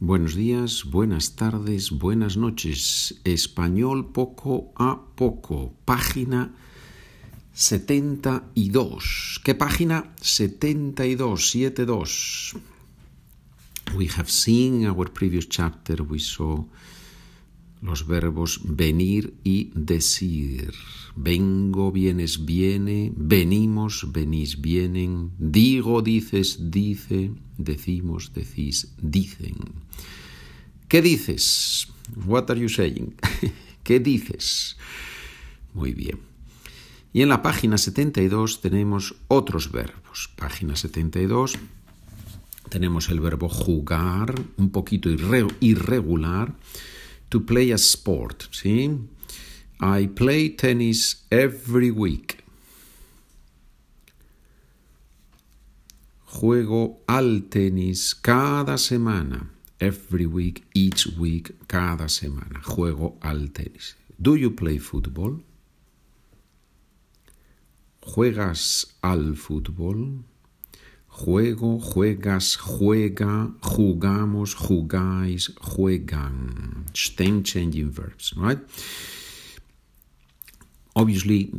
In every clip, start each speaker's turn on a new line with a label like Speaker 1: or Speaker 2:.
Speaker 1: Buenos días, buenas tardes, buenas noches. Español poco a poco. Página 72. ¿Qué página? 72, 72. We have seen our previous chapter, we saw los verbos venir y decir. Vengo, vienes, viene, venimos, venís, vienen, digo, dices, dice, decimos, decís, dicen. ¿Qué dices? What are you saying? ¿Qué dices? Muy bien. Y en la página 72 tenemos otros verbos. Página 72 tenemos el verbo jugar, un poquito irregular to play a sport, See, I play tennis every week. Juego al tenis cada semana. Every week, each week, cada semana. Juego al tenis. Do you play football? ¿Juegas al fútbol? Juego, juegas, juega, jugamos, jugáis, juegan. Stem changing verbs, right? Obviously,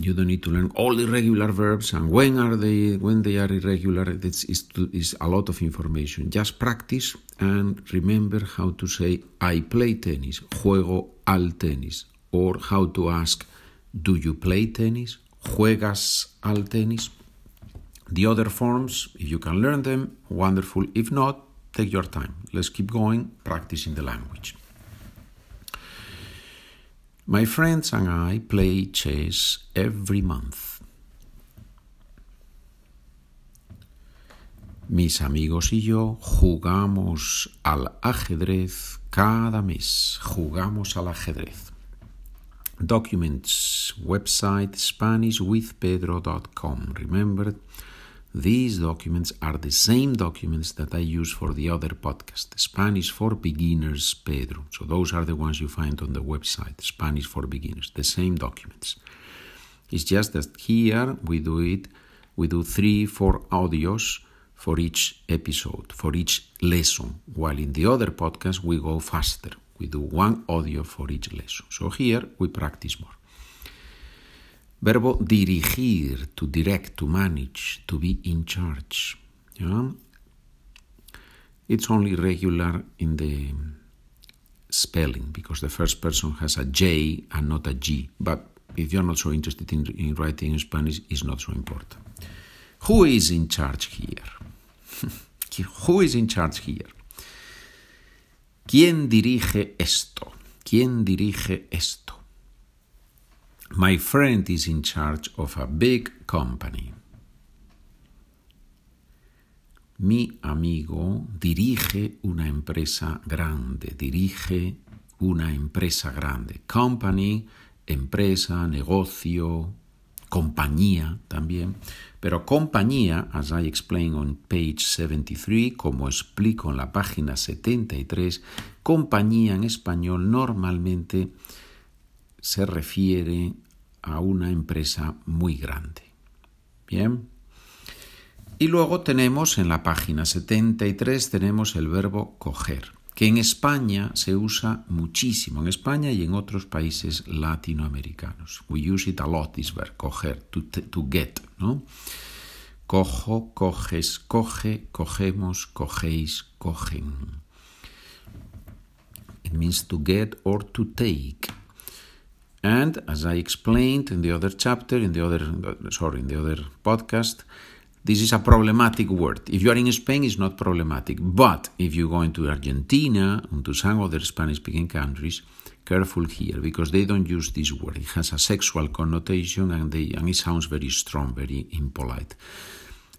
Speaker 1: you don't need to learn all the regular verbs and when are they when they are irregular this is, to, is a lot of information just practice and remember how to say i play tennis juego al tenis or how to ask do you play tennis juegas al tenis the other forms, if you can learn them, wonderful. If not, take your time. Let's keep going, practicing the language. My friends and I play chess every month. Mis amigos y yo jugamos al ajedrez cada mes. Jugamos al ajedrez. Documents, website SpanishWithPedro.com. Remember, these documents are the same documents that I use for the other podcast, Spanish for Beginners Pedro. So those are the ones you find on the website, Spanish for Beginners, the same documents. It's just that here we do it, we do three, four audios for each episode, for each lesson, while in the other podcast we go faster. We do one audio for each lesson. So here we practice more. Verbo dirigir, to direct, to manage, to be in charge. Yeah? It's only regular in the spelling because the first person has a J and not a G. But if you're not so interested in, in writing in Spanish, it's not so important. Who is in charge here? Who is in charge here? ¿Quién dirige esto? ¿Quién dirige esto? My friend is in charge of a big company. Mi amigo dirige una empresa grande, dirige una empresa grande. Company, empresa, negocio, compañía también. Pero compañía, as I explain on page 73, como explico en la página 73, compañía en español normalmente se refiere a una empresa muy grande. Bien. Y luego tenemos en la página 73 tenemos el verbo coger, que en España se usa muchísimo, en España y en otros países latinoamericanos. We use it a lot, this verb, coger, to, get, ¿no? Cojo, coges, coge, cogemos, cogéis, cogen. It means to get or to take. And as I explained in the other chapter, in the other sorry, in the other podcast, this is a problematic word. If you are in Spain, it's not problematic. But if you go into Argentina and to some other Spanish-speaking countries, careful here because they don't use this word. It has a sexual connotation and, they, and it sounds very strong, very impolite.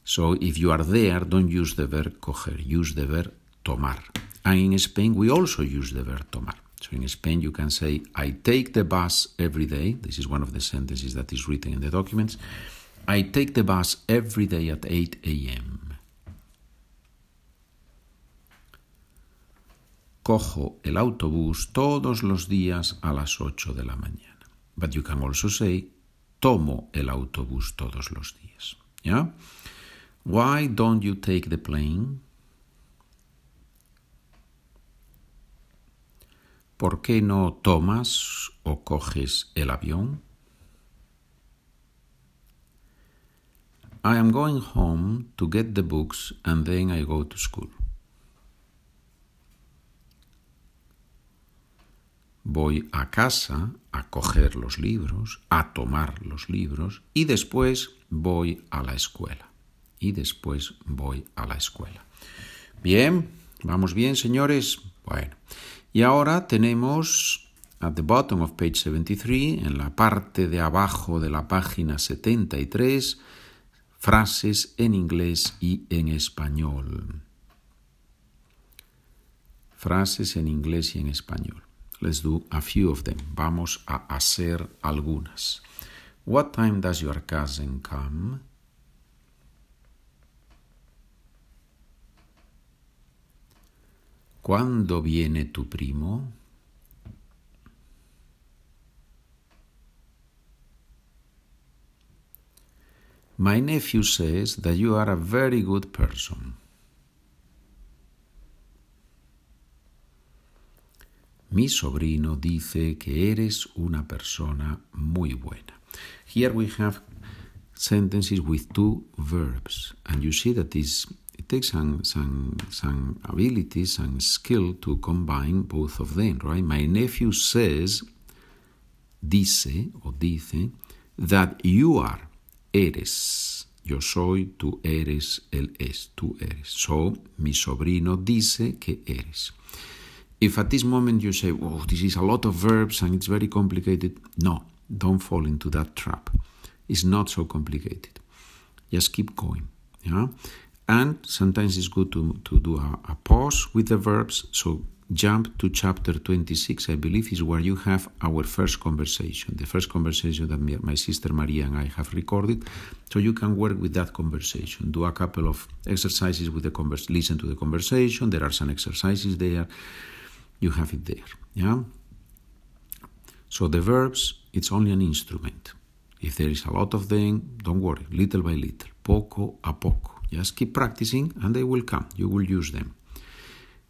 Speaker 1: So if you are there, don't use the verb coger. Use the verb tomar. And in Spain, we also use the verb tomar. So in Spain, you can say, I take the bus every day. This is one of the sentences that is written in the documents. I take the bus every day at 8 a.m. Cojo el autobús todos los días a las 8 de la mañana. But you can also say, tomo el autobús todos los días. Yeah? Why don't you take the plane? ¿Por qué no tomas o coges el avión? I am going home to get the books and then I go to school. Voy a casa a coger los libros, a tomar los libros y después voy a la escuela. Y después voy a la escuela. Bien, vamos bien, señores. Bueno, y ahora tenemos at the bottom of page 73, en la parte de abajo de la página 73, frases en inglés y en español. Frases en inglés y en español. Let's do a few of them. Vamos a hacer algunas. What time does your cousin come? ¿Cuándo viene tu primo? My nephew says that you are a very good person. Mi sobrino dice que eres una persona muy buena. Here we have sentences with two verbs, and you see that this takes some, some, some abilities and skill to combine both of them, right? My nephew says, dice o dice, that you are, eres. Yo soy, tú eres, él es, tú eres. So, mi sobrino dice que eres. If at this moment you say, oh, this is a lot of verbs and it's very complicated, no, don't fall into that trap. It's not so complicated. Just keep going. Yeah? And sometimes it's good to, to do a, a pause with the verbs. So jump to chapter 26, I believe, is where you have our first conversation, the first conversation that my sister Maria and I have recorded. So you can work with that conversation. Do a couple of exercises with the converse, listen to the conversation. There are some exercises there you have it there. Yeah? So the verbs, it's only an instrument. If there is a lot of them, don't worry, little by little, poco a poco. Just keep practicing and they will come. You will use them.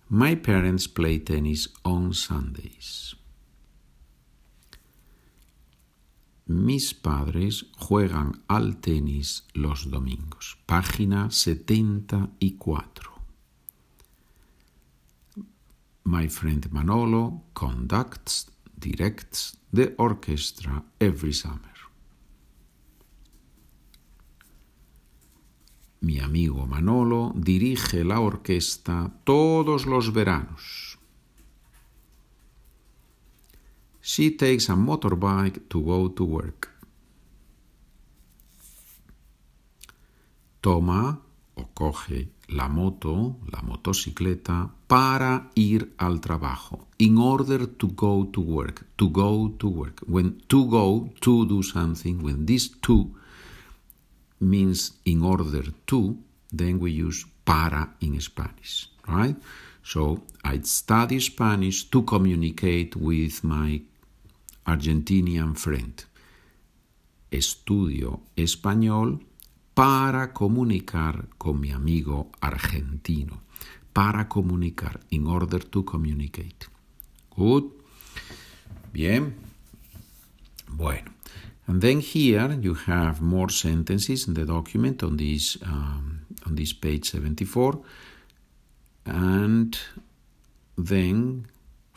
Speaker 1: My parents play tennis on Sundays. Mis padres juegan al tenis los domingos. Página 74. My friend Manolo conducts, directs the orchestra every summer. Mi amigo Manolo dirige la orquesta todos los veranos. She takes a motorbike to go to work. Toma o coge la moto, la motocicleta, para ir al trabajo. In order to go to work. To go to work. When to go, to do something, when this to means in order to, then we use para in Spanish, right? So I study Spanish to communicate with my Argentinian friend. Estudio español para comunicar con mi amigo argentino. Para comunicar, in order to communicate. Good. Bien. Bueno. And then here you have more sentences in the document on this, um, on this page 74. And then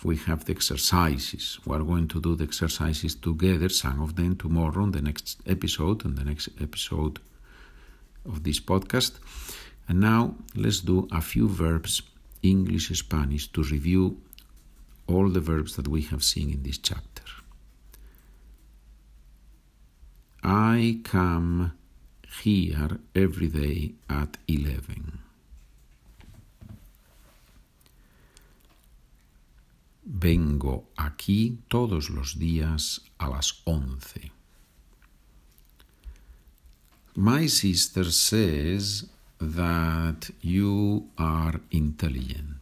Speaker 1: we have the exercises. We're going to do the exercises together, some of them tomorrow on the next episode, and the next episode of this podcast. And now let's do a few verbs, English, Spanish, to review all the verbs that we have seen in this chapter. I come here every day at 11. Vengo aquí todos los días a las once. My sister says that you are intelligent.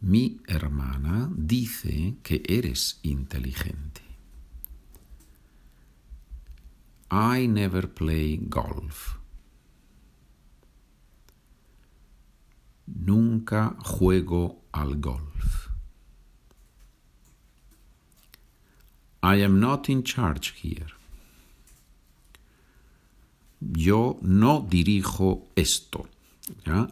Speaker 1: Mi hermana dice que eres inteligente. I never play golf. Nunca juego al golf. I am not in charge here. Yo no dirijo esto.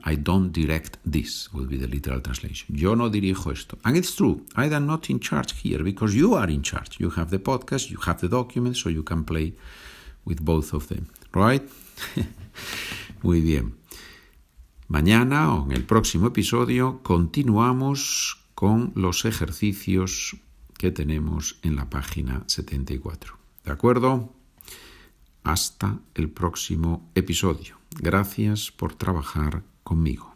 Speaker 1: I don't direct this, will be the literal translation. Yo no dirijo esto. And it's true, I am not in charge here because you are in charge. You have the podcast, you have the documents, so you can play with both of them. Right? Muy bien. Mañana o en el próximo episodio continuamos con los ejercicios que tenemos en la página 74. ¿De acuerdo? Hasta el próximo episodio. Gracias por trabajar conmigo.